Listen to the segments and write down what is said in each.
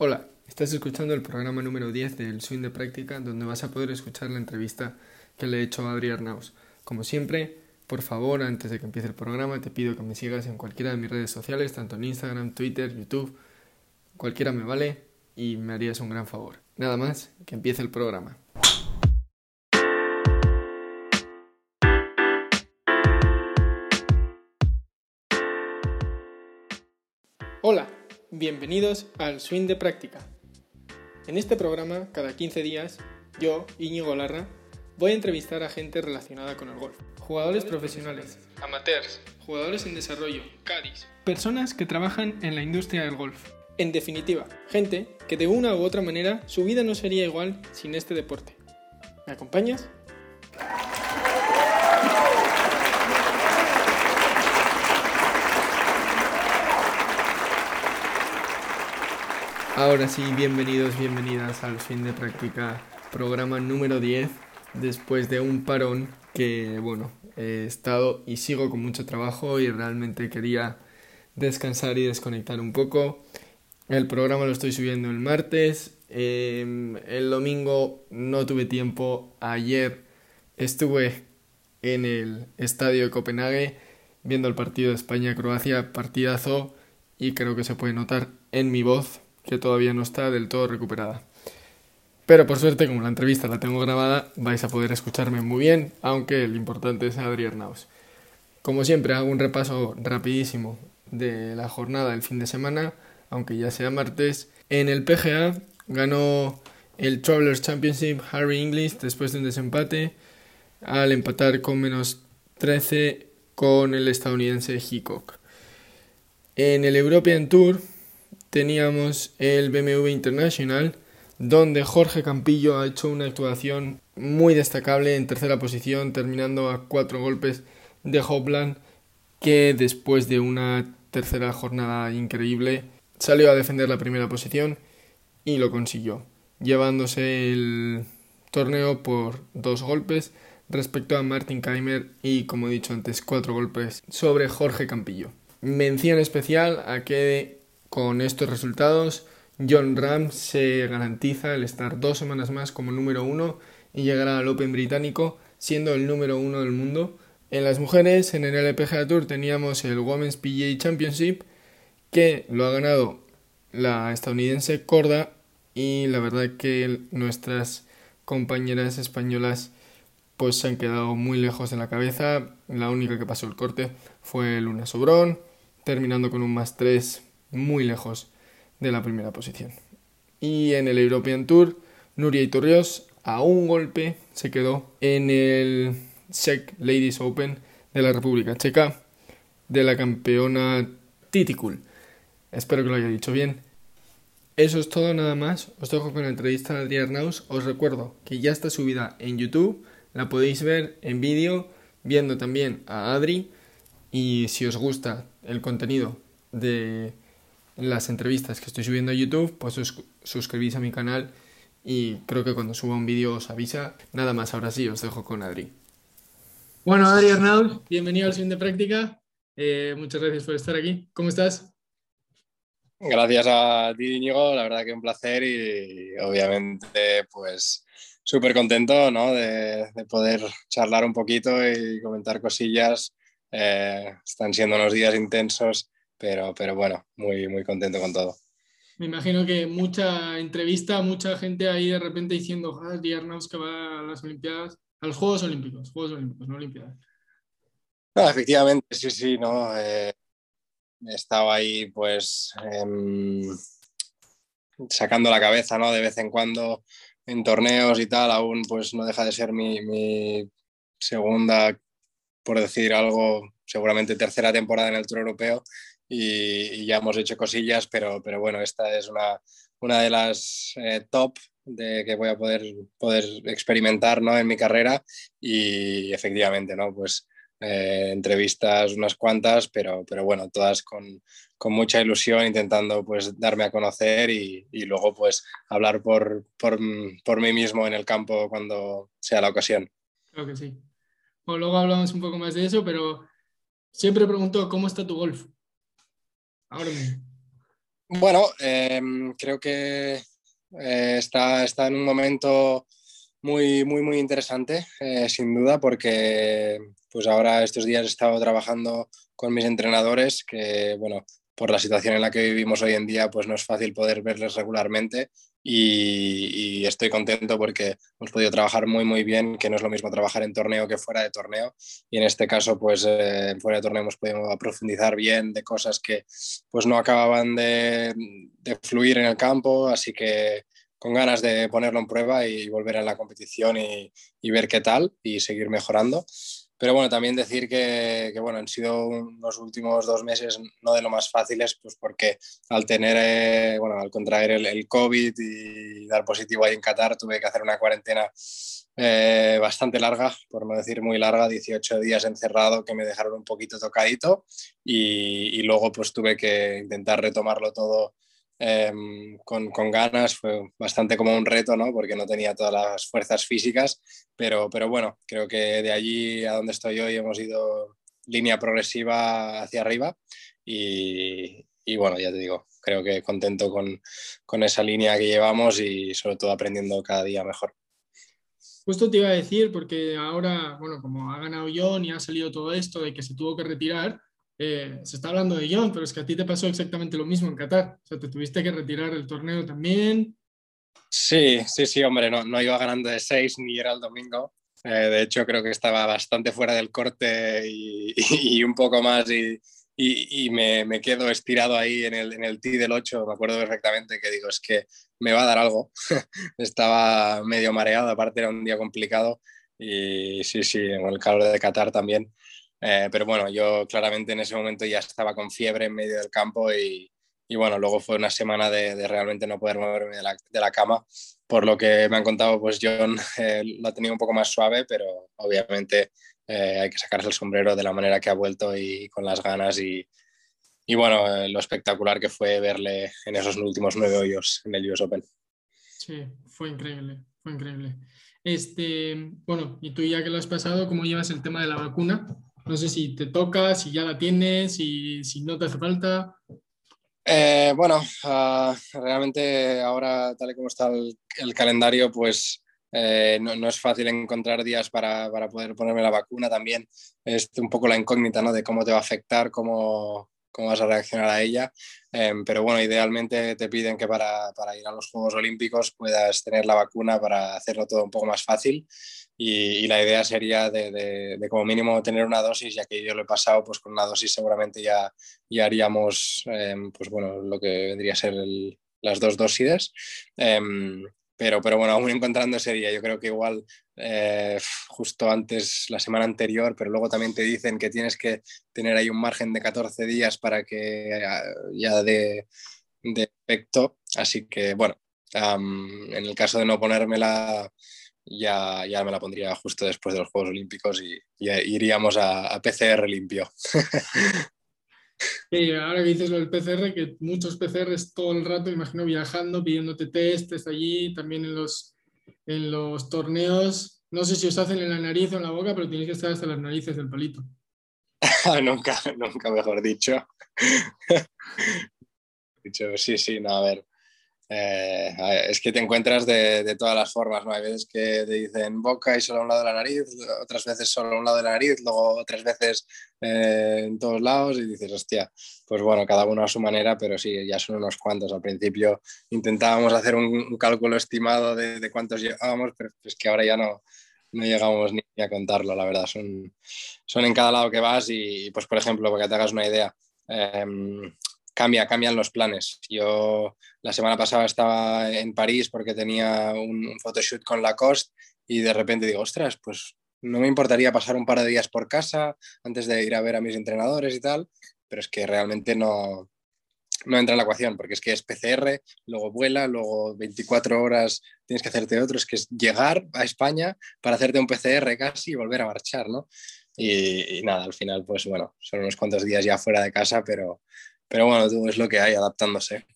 Hola, estás escuchando el programa número 10 del Swing de Práctica, donde vas a poder escuchar la entrevista que le he hecho a Adri Arnaus. Como siempre, por favor, antes de que empiece el programa, te pido que me sigas en cualquiera de mis redes sociales, tanto en Instagram, Twitter, YouTube, cualquiera me vale y me harías un gran favor. Nada más, que empiece el programa. Bienvenidos al Swing de Práctica. En este programa, cada 15 días, yo, Íñigo Larra, voy a entrevistar a gente relacionada con el golf. Jugadores profesionales, amateurs, jugadores en desarrollo, caddies, personas que trabajan en la industria del golf. En definitiva, gente que de una u otra manera su vida no sería igual sin este deporte. ¿Me acompañas? Ahora sí, bienvenidos, bienvenidas al fin de práctica, programa número 10, después de un parón que, bueno, he estado y sigo con mucho trabajo y realmente quería descansar y desconectar un poco. El programa lo estoy subiendo el martes, em, el domingo no tuve tiempo, ayer estuve en el estadio de Copenhague viendo el partido de España-Croacia, partidazo, y creo que se puede notar en mi voz que todavía no está del todo recuperada. Pero por suerte, como la entrevista la tengo grabada, vais a poder escucharme muy bien, aunque lo importante es Adrián Naus. Como siempre, hago un repaso rapidísimo de la jornada del fin de semana, aunque ya sea martes. En el PGA ganó el Travelers Championship Harry English después de un desempate al empatar con menos 13 con el estadounidense Hickok. En el European Tour teníamos el BMW International, donde Jorge Campillo ha hecho una actuación muy destacable en tercera posición, terminando a cuatro golpes de Hopland, que después de una tercera jornada increíble salió a defender la primera posición y lo consiguió, llevándose el torneo por dos golpes respecto a Martin Keimer y, como he dicho antes, cuatro golpes sobre Jorge Campillo. Mención especial a que con estos resultados, John Ram se garantiza el estar dos semanas más como número uno y llegará al Open británico siendo el número uno del mundo. En las mujeres, en el LPGA Tour teníamos el Women's PGA Championship que lo ha ganado la estadounidense Corda y la verdad que nuestras compañeras españolas pues se han quedado muy lejos de la cabeza. La única que pasó el corte fue Luna Sobrón, terminando con un más 3 muy lejos de la primera posición. Y en el European Tour, Nuria Iturrios a un golpe se quedó en el SEC Ladies Open de la República Checa de la campeona Titicul. Espero que lo haya dicho bien. Eso es todo nada más. Os dejo con la entrevista de Adrián Arnaus. Os recuerdo que ya está subida en YouTube. La podéis ver en vídeo, viendo también a Adri. Y si os gusta el contenido de las entrevistas que estoy subiendo a YouTube, pues suscribís a mi canal y creo que cuando suba un vídeo os avisa. Nada más, ahora sí, os dejo con Adri. Bueno, Adri Arnaud, bienvenido al Swing de Práctica. Eh, muchas gracias por estar aquí. ¿Cómo estás? Gracias a ti, Íñigo. La verdad que un placer y obviamente pues súper contento ¿no? de, poder charlar un poquito y comentar cosillas. Eh, están siendo unos días intensos pero, pero bueno, muy, muy contento con todo. Me imagino que mucha entrevista, mucha gente ahí de repente diciendo, ah, Arnaus que va a las Olimpiadas, a los Juegos Olímpicos, Juegos Olímpicos, no Olimpiadas. No, efectivamente, sí, sí, no. Eh, he estado ahí, pues, em, sacando la cabeza, ¿no? De vez en cuando en torneos y tal, aún, pues, no deja de ser mi, mi segunda, por decir algo, seguramente tercera temporada en el Tour Europeo y, ya hemos hecho cosillas, pero, pero bueno, esta es una, una de las eh, top de que voy a poder, poder experimentar ¿no? en mi carrera y efectivamente, ¿no? Pues eh, entrevistas unas cuantas, pero, pero bueno, todas con, con, mucha ilusión, intentando pues darme a conocer y, y luego pues hablar por, por, por, mí mismo en el campo cuando sea la ocasión. Creo que sí. Bueno, luego hablamos un poco más de eso, pero siempre pregunto, ¿cómo está tu golf? Ahora. Bueno, em, creo que eh, está, está en un momento muy, muy, muy interesante, eh, sin duda, porque pues ahora estos días he estado trabajando con mis entrenadores, que bueno, por la situación en la que vivimos hoy en día, pues no es fácil poder verles regularmente y, estoy contento porque hemos podido trabajar muy, muy bien, que no es lo mismo trabajar en torneo que fuera de torneo. Y en este caso, pues eh, fuera de torneo hemos podido profundizar bien de cosas que pues no acababan de, fluir en el campo, así que con ganas de ponerlo en prueba y volver a la competición y, y ver qué tal y seguir mejorando. Pero bueno, también decir que, que, bueno, han sido unos últimos dos meses no de lo más fáciles, pues porque al tener, eh, bueno, al contraer el, el, COVID y dar positivo ahí en Qatar, tuve que hacer una cuarentena eh, bastante larga, por no decir muy larga, 18 días encerrado que me dejaron un poquito tocadito y, y luego pues tuve que intentar retomarlo todo Em, con, con, ganas, fue bastante como un reto, ¿no? Porque no tenía todas las fuerzas físicas, pero, pero bueno, creo que de allí a donde estoy hoy hemos ido línea progresiva hacia arriba y, y bueno, ya te digo, creo que contento con, con, esa línea que llevamos y sobre todo aprendiendo cada día mejor. Justo te iba a decir, porque ahora, bueno, como ha ganado John y ha salido todo esto de que se tuvo que retirar, eh, se está hablando de John, pero es que a ti te pasó exactamente lo mismo en Qatar. O sea, te tuviste que retirar el torneo también. Sí, sí, sí, hombre, no, no iba ganando de seis ni era el domingo. Eh, de hecho, creo que estaba bastante fuera del corte y, y, un poco más y, y me, me, quedo estirado ahí en el, en el tee del 8. Me acuerdo perfectamente que digo, es que me va a dar algo. estaba medio mareado, aparte era un día complicado y sí, sí, en el calor de Qatar también. Eh, pero bueno, yo claramente en ese momento ya estaba con fiebre en medio del campo y, y bueno, luego fue una semana de, de realmente no poder moverme de la, de la, cama. Por lo que me han contado, pues John eh, lo ha tenido un poco más suave, pero obviamente eh, hay que sacarse el sombrero de la manera que ha vuelto y con las ganas y, y bueno, eh, lo espectacular que fue verle en esos últimos nueve hoyos en el US Open. Sí, fue increíble, fue increíble. Este, bueno, y tú ya que lo has pasado, ¿cómo llevas el tema de la vacuna? No sé si te toca, si ya la tienes, y si no te hace falta. Eh, bueno, uh, realmente ahora, tal y como está el, calendario, pues eh, no, no, es fácil encontrar días para, para, poder ponerme la vacuna. También es un poco la incógnita ¿no? de cómo te va a afectar, cómo, cómo vas a reaccionar a ella. Eh, pero bueno, idealmente te piden que para, para, ir a los Juegos Olímpicos puedas tener la vacuna para hacerlo todo un poco más fácil. Y, y la idea sería de, de, de, como mínimo tener una dosis, ya que yo lo he pasado, pues con una dosis seguramente ya, ya haríamos eh, pues bueno, lo que vendría a ser el, las dos dosis. Eh, pero, pero bueno, aún encontrando ese día, yo creo que igual eh, justo antes, la semana anterior, pero luego también te dicen que tienes que tener ahí un margen de 14 días para que ya de, de efecto. Así que bueno, um, en el caso de no ponérmela, ya, ya me la pondría justo después de los Juegos Olímpicos y, y iríamos a, a PCR limpio. Y ahora que dices lo del PCR, que muchos PCRs todo el rato, imagino viajando, pidiéndote testes allí, también en los, en los torneos. No sé si os hacen en la nariz o en la boca, pero tienes que estar hasta las narices del palito. nunca, nunca mejor dicho. dicho. Sí, sí, no, a ver. Eh, es que te encuentras de, de, todas las formas, ¿no? Hay veces que te dicen boca y solo a un lado de la nariz, otras veces solo a un lado de la nariz, luego otras veces eh, en todos lados y dices, hostia, pues bueno, cada uno a su manera, pero sí, ya son unos cuantos. Al principio intentábamos hacer un, cálculo estimado de, de, cuántos llevábamos, pero es que ahora ya no, no llegamos ni a contarlo, la verdad. Son, son en cada lado que vas y, pues, por ejemplo, para que te hagas una idea, eh, cambia, cambian los planes. Yo la semana pasada estaba en París porque tenía un, un photoshoot con Lacoste y de repente digo, ostras, pues no me importaría pasar un par de días por casa antes de ir a ver a mis entrenadores y tal, pero es que realmente no, no entra en la ecuación, porque es que es PCR, luego vuela, luego 24 horas tienes que hacerte otro, es que es llegar a España para hacerte un PCR casi y volver a marchar, ¿no? Y, y nada, al final, pues bueno, son unos cuantos días ya fuera de casa, pero, pero bueno, es lo que hay, adaptándose.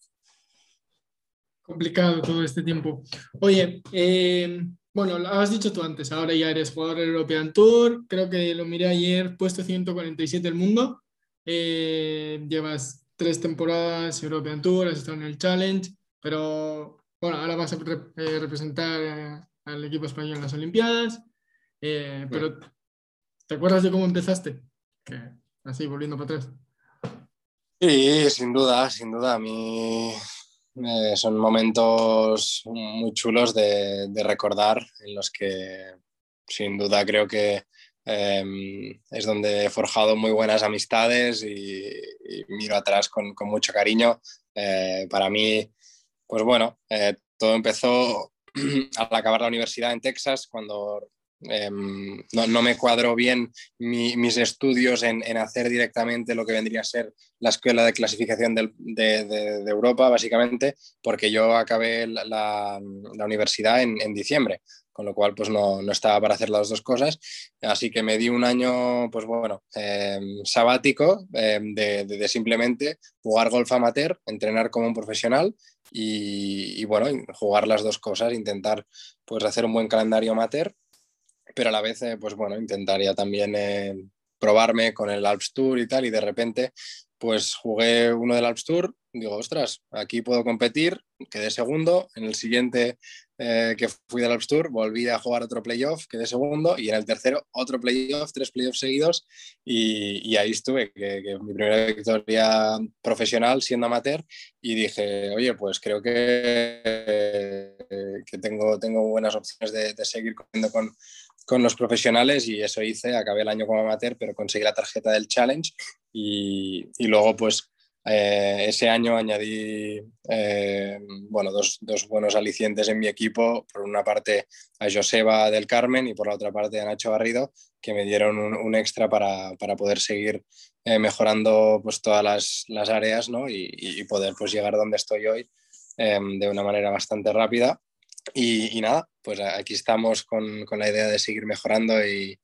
Complicado todo este tiempo. Oye, eh, bueno, lo has dicho tú antes, ahora ya eres jugador del European Tour, creo que lo miré ayer, puesto 147 del mundo. Eh, llevas tres temporadas European Tour, has estado en el Challenge, pero bueno, ahora vas a eh, representar eh, al equipo español en las Olimpiadas. pero, ¿te acuerdas de cómo empezaste? así, volviendo para atrás. Sí, sin duda, sin duda. A mí son momentos muy chulos de, recordar en los que sin duda creo que Em, es donde he forjado muy buenas amistades y, miro atrás con, con mucho cariño. Eh, para mí, pues bueno, eh, todo empezó al acabar la universidad en Texas, cuando em, no, no, me cuadró bien mis estudios en, en, hacer directamente lo que vendría a ser la escuela de clasificación de, de, Europa, básicamente, porque yo acabé la, la, universidad en, en, diciembre con lo cual pues no, no, estaba para hacer las dos cosas. Así que me di un año, pues bueno, em, sabático em, de, de, simplemente jugar golf amateur, entrenar como un profesional y, y, bueno, jugar las dos cosas, intentar pues hacer un buen calendario amateur, pero a la vez, eh, pues bueno, intentaría también eh, probarme con el Alps Tour y tal, y de repente pues jugué uno del Alps Tour, digo, ostras, aquí puedo competir, quedé segundo, en el siguiente eh, que fui del Alps Tour, volví a jugar otro playoff, quedé segundo, y en el tercero otro playoff, tres playoffs seguidos, y, ahí estuve, que, que, mi primera victoria profesional siendo amateur, y dije, oye, pues creo que, que tengo, tengo buenas opciones de, de seguir corriendo con, con los profesionales, y eso hice, acabé el año como amateur, pero conseguí la tarjeta del Challenge, y, y luego pues eh, ese año añadí eh, bueno, dos, dos, buenos alicientes en mi equipo, por una parte a Joseba del Carmen y por la otra parte a Nacho Garrido, que me dieron un, extra para, para, poder seguir eh, mejorando pues, todas las, las áreas ¿no? y, y, poder pues, llegar donde estoy hoy de una manera bastante rápida. Y, y, nada, pues aquí estamos con, con la idea de seguir mejorando y,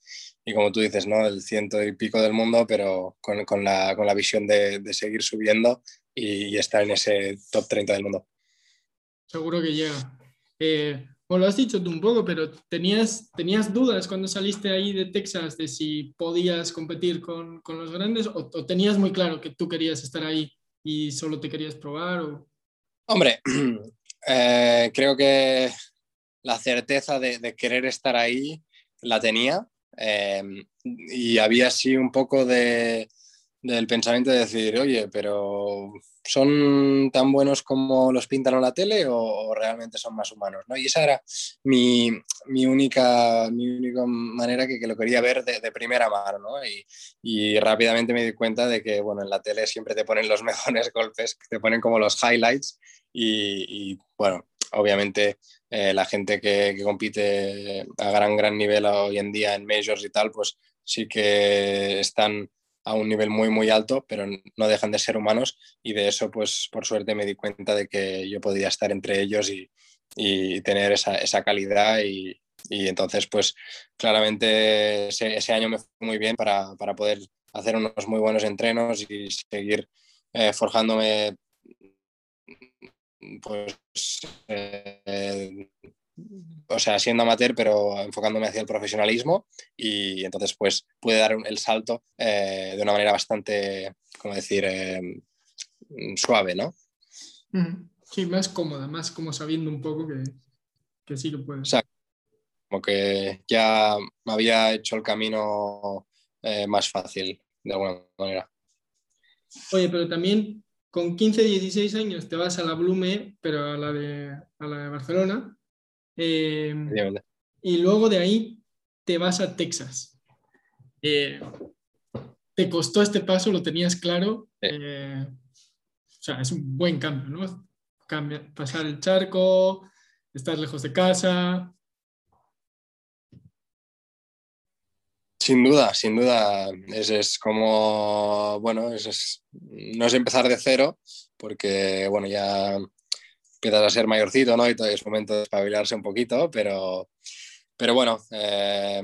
y como tú dices, ¿no? El ciento y pico del mundo, pero con, con, la, con la, visión de, de, seguir subiendo y, y, estar en ese top 30 del mundo. Seguro que llega. Eh, bueno, lo has dicho tú un poco, pero ¿tenías, ¿tenías dudas cuando saliste ahí de Texas de si podías competir con, con los grandes o, o, tenías muy claro que tú querías estar ahí y solo te querías probar? O... Hombre, eh, creo que la certeza de, querer estar ahí la tenía, eh, y había así un poco de, del pensamiento de decir, oye, pero ¿son tan buenos como los pintan en la tele o, realmente son más humanos? ¿no? Y esa era mi, mi, única, mi única manera que, que lo quería ver de, de primera mano. ¿no? Y, y, rápidamente me di cuenta de que, bueno, en la tele siempre te ponen los mejores golpes, te ponen como los highlights y, y bueno, obviamente eh, la gente que, que, compite a gran, gran nivel hoy en día en majors y tal, pues sí que están a un nivel muy, muy alto, pero no dejan de ser humanos. Y de eso, pues por suerte me di cuenta de que yo podía estar entre ellos y, y tener esa, esa calidad. Y, y, entonces, pues claramente ese, ese, año me fue muy bien para, para poder hacer unos muy buenos entrenos y seguir eh, forjándome pues, eh, o sea, siendo amateur, pero enfocándome hacia el profesionalismo y entonces pues pude dar el salto eh, de una manera bastante, como decir, eh, suave, ¿no? Sí, más cómoda, más como sabiendo un poco que, que sí lo puedes. Exacto. Como que ya me había hecho el camino eh, más fácil, de alguna manera. Oye, pero también con 15, 16 años te vas a la Blume, pero a la de, a la de Barcelona. Eh, y luego de ahí te vas a Texas. Eh, ¿Te costó este paso? ¿Lo tenías claro? Eh, o sea, es un buen cambio, ¿no? Cambia, pasar el charco, estar lejos de casa. Sin duda, sin duda. Es, es como, bueno, es, es, no es empezar de cero, porque, bueno, ya empiezas a ser mayorcito, ¿no? Y todavía es momento de espabilarse un poquito, pero, pero bueno, eh,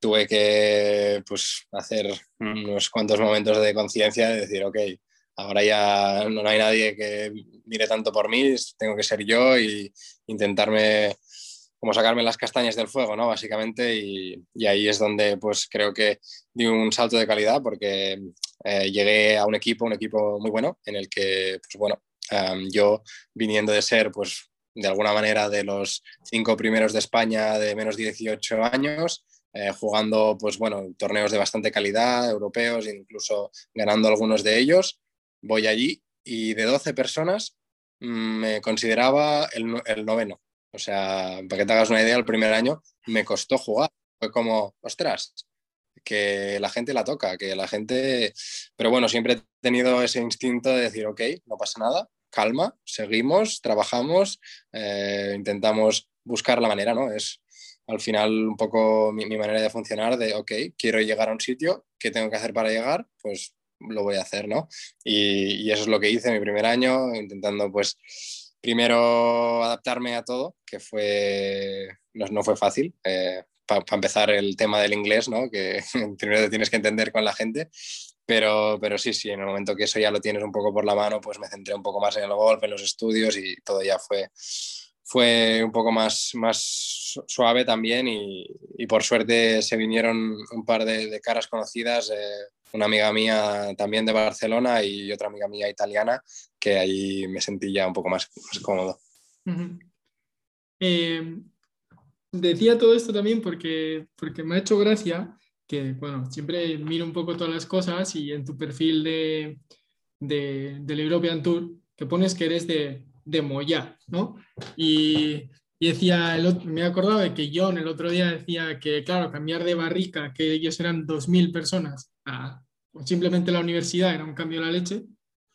tuve que pues, hacer unos cuantos momentos de conciencia de decir, ok, ahora ya no hay nadie que mire tanto por mí, tengo que ser yo y intentarme como sacarme las castañas del fuego, ¿no? Básicamente, y, y, ahí es donde pues creo que di un salto de calidad porque eh, llegué a un equipo, un equipo muy bueno, en el que, pues bueno, yo viniendo de ser, pues de alguna manera, de los cinco primeros de España de menos de 18 años, eh, jugando, pues bueno, torneos de bastante calidad, europeos, incluso ganando algunos de ellos, voy allí y de 12 personas mm, me consideraba el, el noveno. O sea, para que te hagas una idea, el primer año me costó jugar. Fue como, ostras, que la gente la toca, que la gente... Pero bueno, siempre he tenido ese instinto de decir, ok, no pasa nada, calma, seguimos, trabajamos, eh, intentamos buscar la manera, ¿no? Es al final un poco mi, manera de funcionar de, ok, quiero llegar a un sitio, ¿qué tengo que hacer para llegar? Pues lo voy a hacer, ¿no? Y, eso es lo que hice mi primer año, intentando pues primero adaptarme a todo, que fue, no, fue fácil. Eh, para empezar el tema del inglés, ¿no? que primero tienes que entender con la gente, pero, pero sí, sí, en el momento que eso ya lo tienes un poco por la mano, pues me centré un poco más en el golf, en los estudios y todo ya fue, fue un poco más, más suave también y, y por suerte se vinieron un par de, de caras conocidas, eh, una amiga mía también de Barcelona y otra amiga mía italiana, que ahí me sentí ya un poco más, más cómodo. eh, decía todo esto también porque, porque me ha hecho gracia que, bueno, siempre miro un poco todas las cosas y en tu perfil de, de, del European Tour, que pones que eres de, de Moya, ¿no? Y, y decía, el, me he acordado de que John el otro día decía que, claro, cambiar de barrica, que ellos eran 2.000 personas, a simplemente la universidad era un cambio de la leche,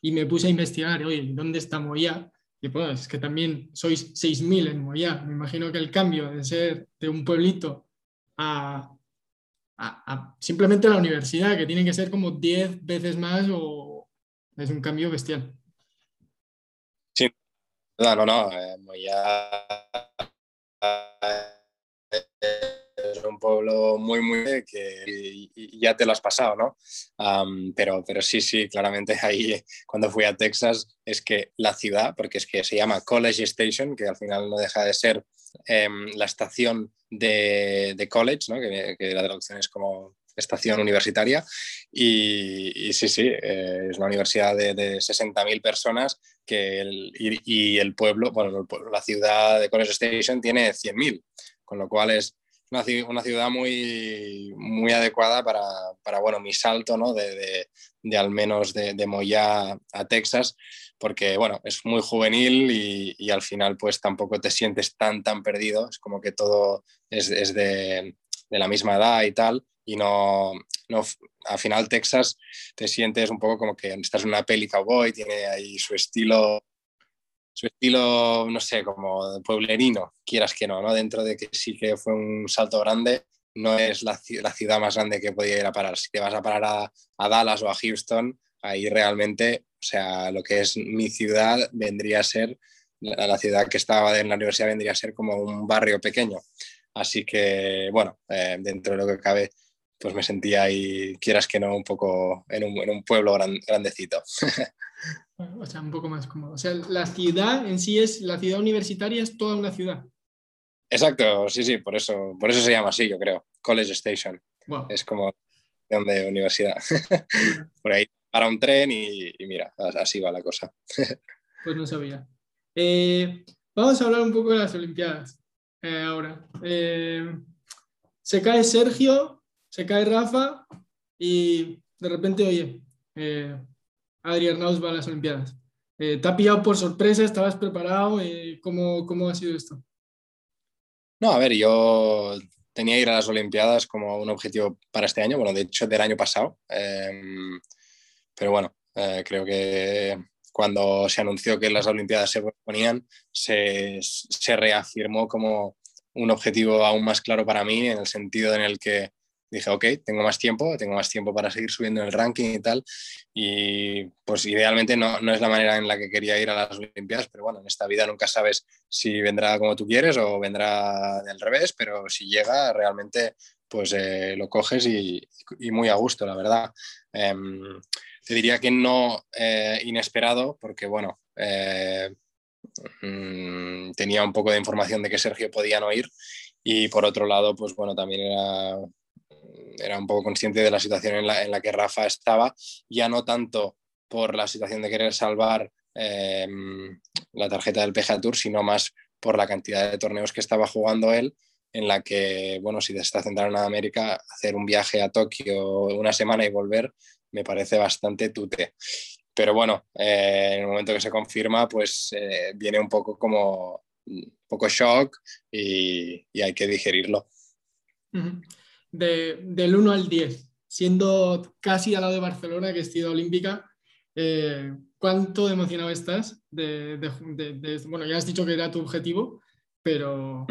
y me puse a investigar, oye, ¿dónde está Moya? Y pues es que también sois 6.000 en Moya. Me imagino que el cambio de ser de un pueblito a, a, simplemente la universidad, que tiene que ser como 10 veces más, o es un cambio bestial. Sí, no, no, no. Muy, muy que y, ya te lo has pasado, ¿no? Pero, pero sí, sí, claramente ahí cuando fui a Texas es que la ciudad, porque es que se llama College Station, que al final no deja de ser um, la estación de, de college, ¿no? que, la traducción es como estación universitaria. Y, y sí, sí, eh, es una universidad de, de 60.000 personas que el, y, y, el pueblo, bueno, la ciudad de College Station tiene 100.000, con lo cual es una, una ciudad muy, muy adecuada para, para, bueno, mi salto, ¿no? De, de, de al menos de, de Moya a Texas, porque, bueno, es muy juvenil y, y, al final, pues tampoco te sientes tan, tan perdido. Es como que todo es, es de, de la misma edad y tal, y no, no, al final Texas te sientes un poco como que estás en una peli cowboy, tiene ahí su estilo su estilo, no sé, como pueblerino, quieras que no, ¿no? Dentro de que sí que fue un salto grande, no es la, la ciudad más grande que podía ir a parar. Si te vas a parar a, a, Dallas o a Houston, ahí realmente, o sea, lo que es mi ciudad vendría a ser, la, ciudad que estaba en la universidad vendría a ser como un barrio pequeño. Así que, bueno, eh, dentro de lo que cabe, pues me sentía ahí, quieras que no, un poco en un, en un pueblo gran, grandecito. o sea, un poco más cómodo. O sea, la ciudad en sí es, la ciudad universitaria es toda una ciudad. Exacto, sí, sí, por eso, por eso se llama así, yo creo. College Station. Wow. Es como de universidad. por ahí para un tren y, y, mira, así va la cosa. pues no sabía. Eh, vamos a hablar un poco de las Olimpiadas eh, ahora. Eh, se cae Sergio, se cae Rafa y de repente, oye, eh, Adri va a las Olimpiadas. Eh, ¿Te ha pillado por sorpresa? ¿Estabas preparado? Eh, ¿cómo, ¿Cómo ha sido esto? No, a ver, yo tenía que ir a las Olimpiadas como un objetivo para este año, bueno, de hecho del año pasado, eh, pero bueno, eh, creo que cuando se anunció que las Olimpiadas se ponían, se, se, reafirmó como un objetivo aún más claro para mí, en el sentido en el que dije, ok, tengo más tiempo, tengo más tiempo para seguir subiendo en el ranking y tal. Y pues idealmente no, no, es la manera en la que quería ir a las Olimpiadas, pero bueno, en esta vida nunca sabes si vendrá como tú quieres o vendrá del revés, pero si llega realmente pues eh, lo coges y, y, muy a gusto, la verdad. Eh, te diría que no eh, inesperado, porque bueno, eh, mmm, tenía un poco de información de que Sergio podía no ir y por otro lado, pues bueno, también era era un poco consciente de la situación en la, en la que Rafa estaba, ya no tanto por la situación de querer salvar em, la tarjeta del PGA Tour, sino más por la cantidad de torneos que estaba jugando él, en la que, bueno, si te está centrado en América, hacer un viaje a Tokio una semana y volver me parece bastante tute. Pero bueno, eh, en el momento que se confirma, pues eh, viene un poco como un poco shock y, hay que digerirlo. Del 1 al 10, siendo casi al lado de Barcelona, que es ciudad olímpica, eh, ¿cuánto emocionado estás? De, bueno, ya has dicho que era tu objetivo, pero,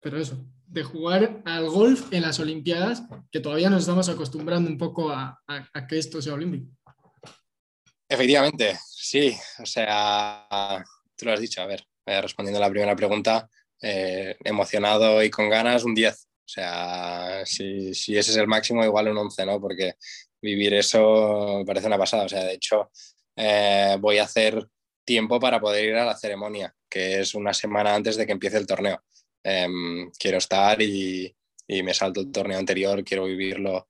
pero eso, de jugar al golf en las Olimpiadas, que todavía nos estamos acostumbrando un poco a, a que esto sea olímpico. Efectivamente, sí. O sea, tú lo has dicho, a ver, eh, respondiendo a la primera pregunta, eh, emocionado y con ganas, un 10. O sea, si, ese es el máximo, igual un 11, ¿no? Porque vivir eso parece una pasada. O sea, de hecho, eh, voy a hacer tiempo para poder ir a la ceremonia, que es una semana antes de que empiece el torneo. Em, quiero estar y, y me salto el torneo anterior, quiero vivirlo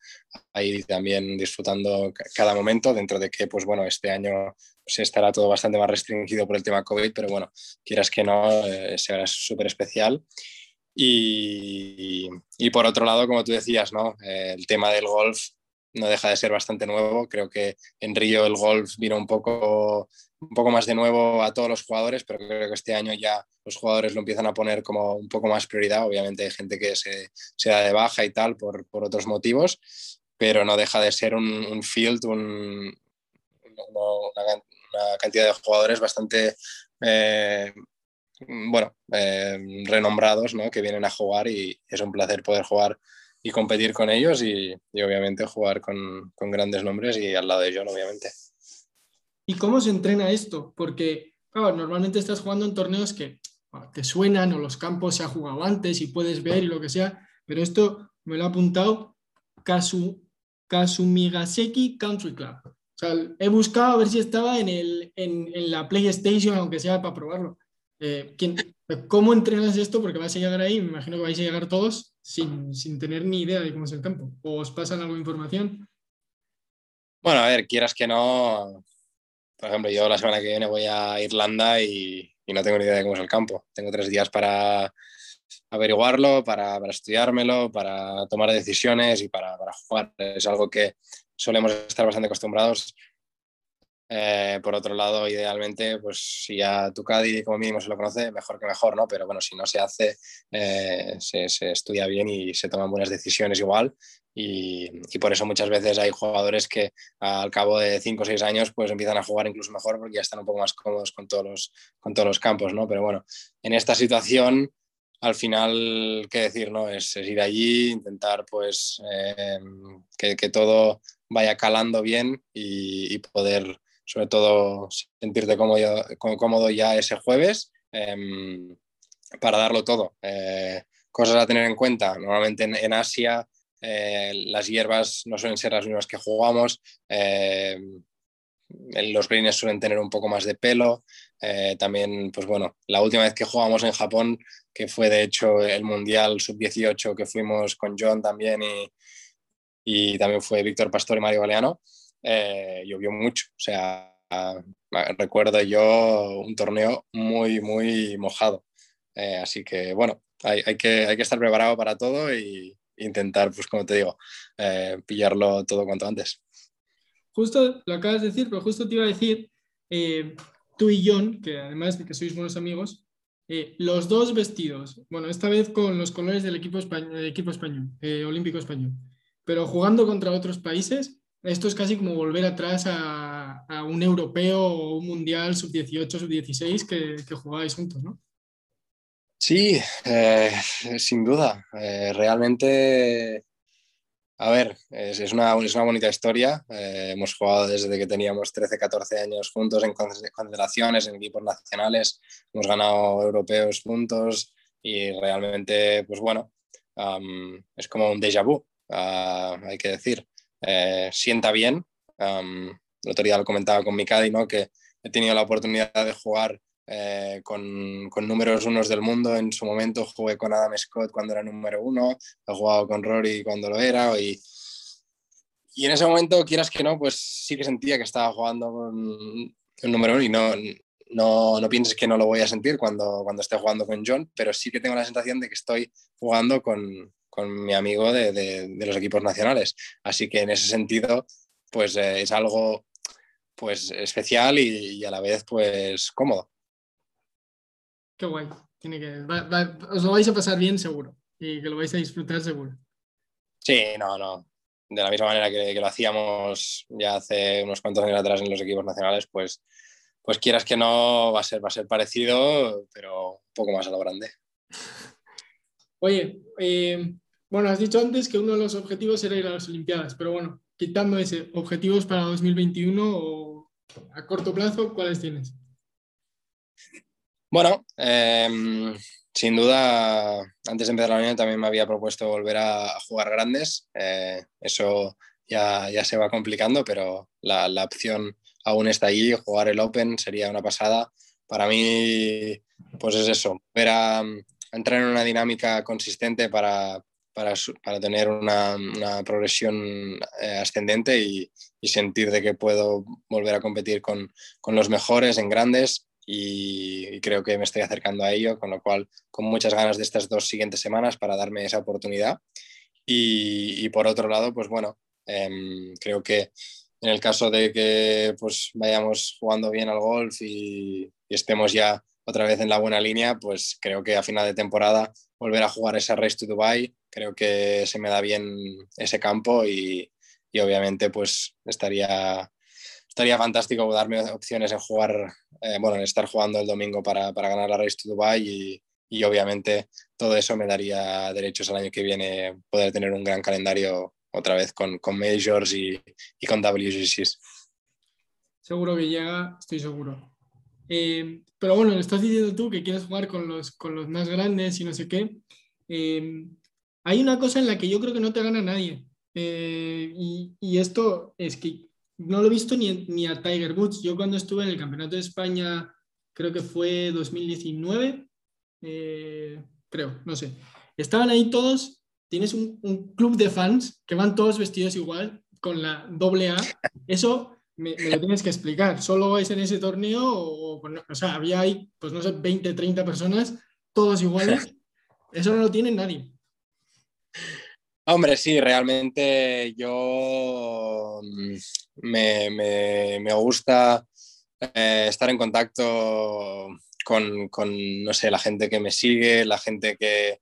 ahí también disfrutando cada momento, dentro de que, pues bueno, este año se estará todo bastante más restringido por el tema COVID, pero bueno, quieras que no, eh, será súper especial. Y, y, por otro lado, como tú decías, ¿no? Eh, el tema del golf no deja de ser bastante nuevo. Creo que en Río el golf vino un poco, un poco más de nuevo a todos los jugadores, pero creo que este año ya los jugadores lo empiezan a poner como un poco más prioridad. Obviamente hay gente que se, se da de baja y tal por, por, otros motivos, pero no deja de ser un, un field, un, una, cantidad de jugadores bastante... Eh, bueno, eh, renombrados ¿no? que vienen a jugar y es un placer poder jugar y competir con ellos y, obviamente jugar con, con, grandes nombres y al lado de John, obviamente. ¿Y cómo se entrena esto? Porque normalmente estás jugando en torneos que te suenan o los campos se ha jugado antes y puedes ver y lo que sea, pero esto me lo ha apuntado Kasu, Kasumigaseki Country Club. O sea, he buscado a ver si estaba en, el, en, en la PlayStation, aunque sea para probarlo. Eh, ¿Cómo entrenas esto? Porque vais a llegar ahí, me imagino que vais a llegar todos sin, sin tener ni idea de cómo es el campo. ¿O os pasan algo de información? Bueno, a ver, quieras que no. Por ejemplo, yo la semana que viene voy a Irlanda y, y no tengo ni idea de cómo es el campo. Tengo tres días para averiguarlo, para, para estudiármelo, para tomar decisiones y para, para, jugar. Es algo que solemos estar bastante acostumbrados eh, por otro lado, idealmente, pues si a tu Cádiz como mínimo se lo conoce, mejor que mejor, ¿no? Pero bueno, si no se hace, eh, se, se, estudia bien y se toman buenas decisiones igual. Y, y, por eso muchas veces hay jugadores que al cabo de 5 o 6 años pues empiezan a jugar incluso mejor porque ya están un poco más cómodos con todos los, con todos los campos, ¿no? Pero bueno, en esta situación al final, qué decir, ¿no? Es, es ir allí, intentar pues eh, que, que, todo vaya calando bien y, y poder sobre todo sentirte cómodo, cómodo ya ese jueves eh, para darlo todo. Eh, cosas a tener en cuenta, normalmente en, Asia eh, las hierbas no suelen ser las mismas que jugamos, eh, los greens suelen tener un poco más de pelo, eh, también, pues bueno, la última vez que jugamos en Japón, que fue de hecho el Mundial Sub-18 que fuimos con John también y, y también fue Víctor Pastor y Mario Galeano, eh, llovió mucho. O sea, recuerdo yo un torneo muy, muy mojado. Eh, así que, bueno, hay, hay, que, hay que estar preparado para todo e intentar, pues como te digo, eh, pillarlo todo cuanto antes. Justo lo acabas de decir, pero justo te iba a decir, eh, tú y John, que además de que sois buenos amigos, eh, los dos vestidos, bueno, esta vez con los colores del equipo español, equipo español olímpico español, pero jugando contra otros países, esto es casi como volver atrás a, un europeo o un mundial sub-18, sub-16 que, que, jugabais juntos, ¿no? Sí, eh, sin duda. Eh, realmente, a ver, es, una, es una, bonita historia. Eh, hemos jugado desde que teníamos 13, 14 años juntos en concentraciones, en equipos nacionales. Hemos ganado europeos juntos y realmente, pues bueno, es como un déjà vu, uh, hay que decir eh, sienta bien. Um, el lo comentaba con Mikadi, ¿no? que he tenido la oportunidad de jugar eh, con, con, números unos del mundo. En su momento jugué con Adam Scott cuando era número uno, he jugado con Rory cuando lo era y, y en ese momento, quieras que no, pues sí que sentía que estaba jugando con el número uno y no, no, no, pienses que no lo voy a sentir cuando, cuando esté jugando con John, pero sí que tengo la sensación de que estoy jugando con, con mi amigo de, de, los equipos nacionales. Así que en ese sentido, pues eh, es algo pues especial y, y, a la vez pues cómodo. Qué guay. Tiene que, os lo vais a pasar bien seguro y que lo vais a disfrutar seguro. Sí, no, no. De la misma manera que, que lo hacíamos ya hace unos cuantos años atrás en los equipos nacionales, pues pues quieras que no, va a ser, va a ser parecido, pero un poco más a lo grande. Oye, eh, bueno, has dicho antes que uno de los objetivos era ir a las Olimpiadas, pero bueno, quitando ese, ¿objetivos para 2021 o a corto plazo, cuáles tienes? Bueno, eh, sin duda, antes de empezar la unión también me había propuesto volver a jugar grandes. Eh, eso ya, ya, se va complicando, pero la, la opción aún está allí, jugar el Open sería una pasada. Para mí, pues es eso, ver a, entrar en una dinámica consistente para, para, para tener una, una progresión eh, ascendente y, sentir de que puedo volver a competir con, con los mejores en grandes y, creo que me estoy acercando a ello, con lo cual con muchas ganas de estas dos siguientes semanas para darme esa oportunidad. Y, por otro lado, pues bueno, eh, creo que en el caso de que pues, vayamos jugando bien al golf y, estemos ya otra vez en la buena línea, pues creo que a final de temporada volver a jugar esa Race to Dubai, creo que se me da bien ese campo y, y obviamente pues estaría, estaría fantástico darme opciones en jugar, eh, bueno, en estar jugando el domingo para, para ganar la Race to Dubai y, y obviamente todo eso me daría derechos al año que viene poder tener un gran calendario otra vez con, con Majors y, y, con WGCs. Seguro que llega, estoy seguro. Eh, pero bueno, le estás diciendo tú que quieres jugar con los, con los más grandes y no sé qué. Eh, hay una cosa en la que yo creo que no te gana nadie. Eh, y, y, esto es que no lo he visto ni, ni a Tiger Woods. Yo cuando estuve en el Campeonato de España, creo que fue 2019, eh, creo, no sé. Estaban ahí todos tienes un, un, club de fans que van todos vestidos igual, con la doble A, eso me, me, lo tienes que explicar. ¿Solo vais en ese torneo? O, o sea, había ahí, pues no sé, 20, 30 personas, todos iguales. Eso no lo tiene nadie. Hombre, sí, realmente yo mm, me, me, me gusta eh, estar en contacto con, con, no sé, la gente que me sigue, la gente que,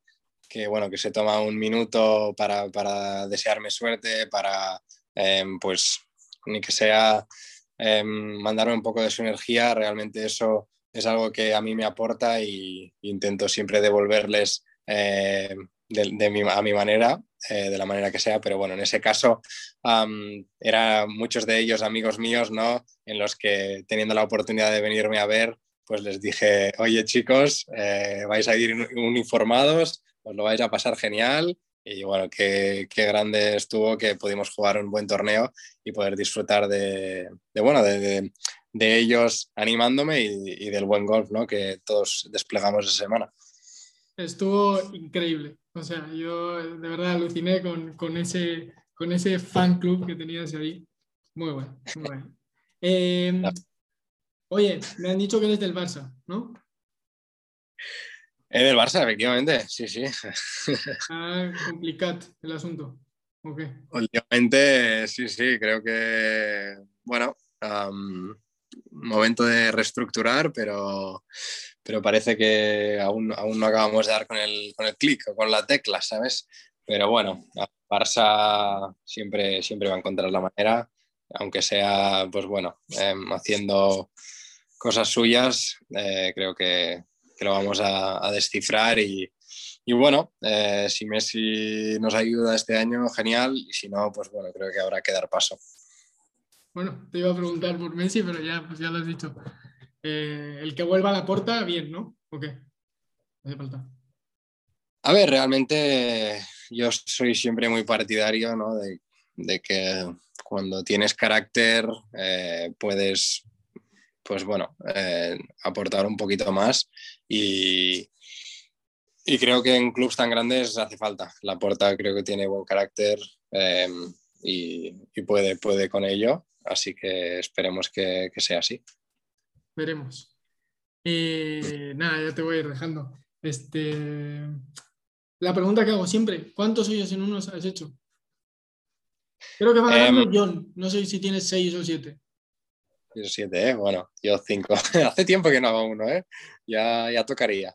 que, bueno, que se toma un minuto para, para desearme suerte, para, eh, pues, ni que sea eh, mandarme un poco de su energía, realmente eso es algo que a mí me aporta y intento siempre devolverles eh, de, mi, a mi manera, eh, de la manera que sea, pero bueno, en ese caso eran muchos de ellos amigos míos, ¿no? En los que teniendo la oportunidad de venirme a ver, pues les dije, oye chicos, eh, vais a ir uniformados, os lo vais a pasar genial y bueno, qué, qué, grande estuvo que pudimos jugar un buen torneo y poder disfrutar de, de bueno, de, de, de, ellos animándome y, y, del buen golf ¿no? que todos desplegamos esa semana. Estuvo increíble. O sea, yo de verdad aluciné con, con ese, con ese fan club que tenías ahí. Muy bueno, muy bueno. Eh, oye, me han dicho que eres del Barça, ¿no? Es del Barça, efectivamente, sí, sí. Ah, complicado el asunto. Okay. Últimamente, sí, sí, creo que, bueno, um, momento de reestructurar, pero, pero parece que aún, aún no acabamos de dar con el, con el clic o con la tecla, ¿sabes? Pero bueno, Barça siempre, siempre va a encontrar la manera, aunque sea, pues bueno, eh, haciendo cosas suyas, eh, creo que, que lo vamos a, a descifrar y, y bueno, eh, si Messi nos ayuda este año, genial, y si no, pues bueno, creo que habrá que dar paso. Bueno, te iba a preguntar por Messi, pero ya, pues ya lo has dicho. Eh, el que vuelva a la puerta, bien, ¿no? ¿O qué? Hace falta. A ver, realmente yo soy siempre muy partidario, ¿no? De, de que cuando tienes carácter eh, puedes pues bueno, aportar un poquito más y, y creo que en clubes tan grandes hace falta. La Porta creo que tiene buen carácter em, y, puede, puede con ello, así que esperemos que, sea así. Veremos. Eh, nada, ya te voy a ir dejando. Este, la pregunta que hago siempre, ¿cuántos hoyos en uno has hecho? Creo que va ganando em, John, no sé si tienes seis o siete. Siete, ¿eh? Bueno, yo cinco. Hace tiempo que no hago uno, ¿eh? Ya, ya tocaría.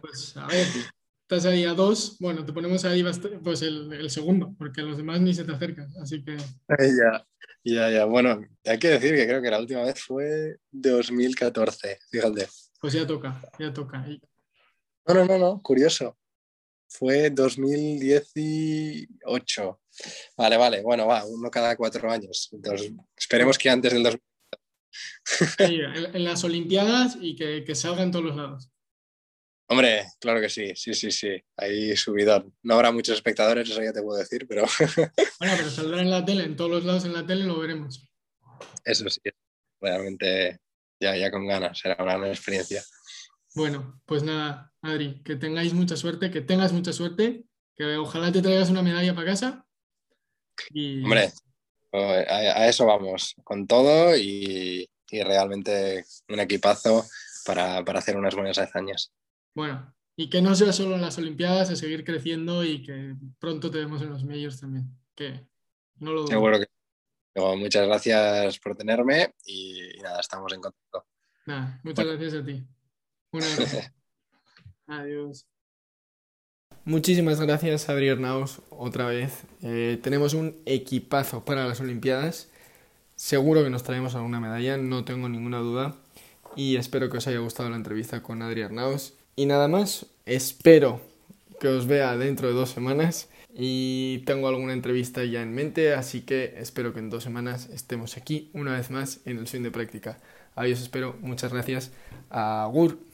Pues a ver, estás ahí a dos, bueno, te ponemos ahí pues el, segundo, porque los demás ni se te acercan, así que... Ya, ya, ya, bueno, hay que decir que creo que la última vez fue 2014, fíjate. Pues ya toca, ya toca. No, no, no, no, curioso. Fue 2018. Vale, vale, bueno, va, uno cada cuatro años. Entonces, esperemos que antes del 2000. en, las Olimpiadas y que, que salga en todos los lados. Hombre, claro que sí, sí, sí, sí. Ahí subidón. No habrá muchos espectadores, eso ya te puedo decir, pero. bueno, pero saldrá en la tele, en todos los lados en la tele lo veremos. Eso sí, realmente ya, ya con ganas, será una gran experiencia. Bueno, pues nada, Adri, que tengáis mucha suerte, que tengas mucha suerte, que ojalá te traigas una medalla para casa. Hombre, a, eso vamos, con todo y, realmente un equipazo para, para hacer unas buenas hazañas. Bueno, y que no sea solo en las Olimpiadas, a seguir creciendo y que pronto te vemos en los medios también. Que no lo Seguro que. muchas gracias por tenerme y, nada, estamos en contacto. Nada, muchas gracias a ti. Un abrazo. Adiós. Muchísimas gracias, Adrián Naus, otra vez. Eh, tenemos un equipazo para las Olimpiadas. Seguro que nos traemos alguna medalla, no tengo ninguna duda. Y espero que os haya gustado la entrevista con Adrián Naus. Y nada más, espero que os vea dentro de dos semanas y tengo alguna entrevista ya en mente, así que espero que en dos semanas estemos aquí una vez más en el swing de práctica. Adiós, espero, muchas gracias. Agur.